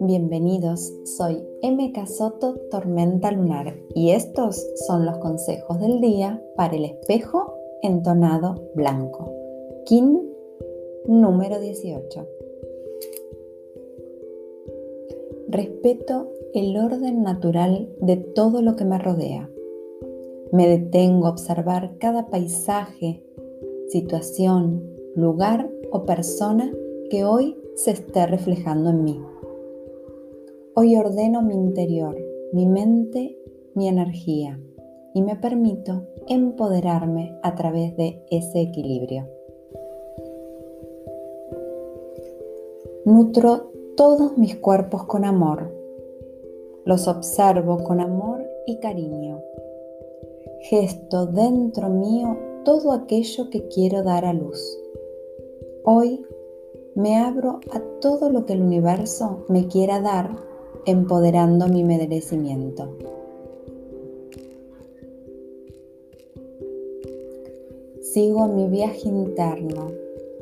Bienvenidos, soy MK Soto Tormenta Lunar y estos son los consejos del día para el espejo entonado blanco. Kin número 18. Respeto el orden natural de todo lo que me rodea. Me detengo a observar cada paisaje, situación, lugar o persona que hoy se esté reflejando en mí. Hoy ordeno mi interior, mi mente, mi energía y me permito empoderarme a través de ese equilibrio. Nutro todos mis cuerpos con amor. Los observo con amor y cariño. Gesto dentro mío todo aquello que quiero dar a luz. Hoy me abro a todo lo que el universo me quiera dar empoderando mi merecimiento. Sigo mi viaje interno,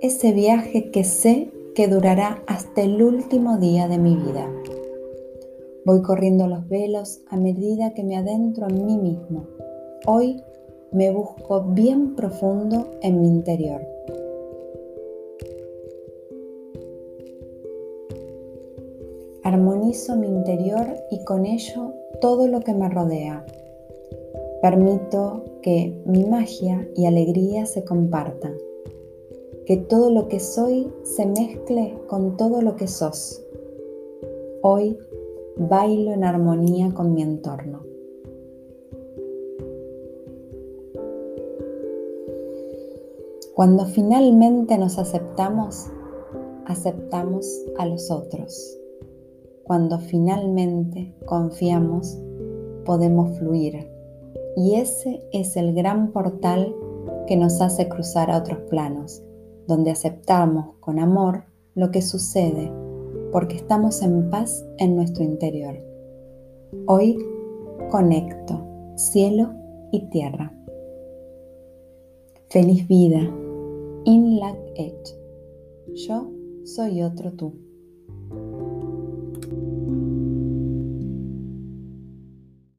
ese viaje que sé que durará hasta el último día de mi vida. Voy corriendo los velos a medida que me adentro en mí mismo. Hoy me busco bien profundo en mi interior. Armonizo mi interior y con ello todo lo que me rodea. Permito que mi magia y alegría se compartan. Que todo lo que soy se mezcle con todo lo que sos. Hoy bailo en armonía con mi entorno. Cuando finalmente nos aceptamos, aceptamos a los otros. Cuando finalmente confiamos, podemos fluir. Y ese es el gran portal que nos hace cruzar a otros planos, donde aceptamos con amor lo que sucede, porque estamos en paz en nuestro interior. Hoy conecto cielo y tierra. Feliz vida. In Lac Edge. Yo soy otro tú.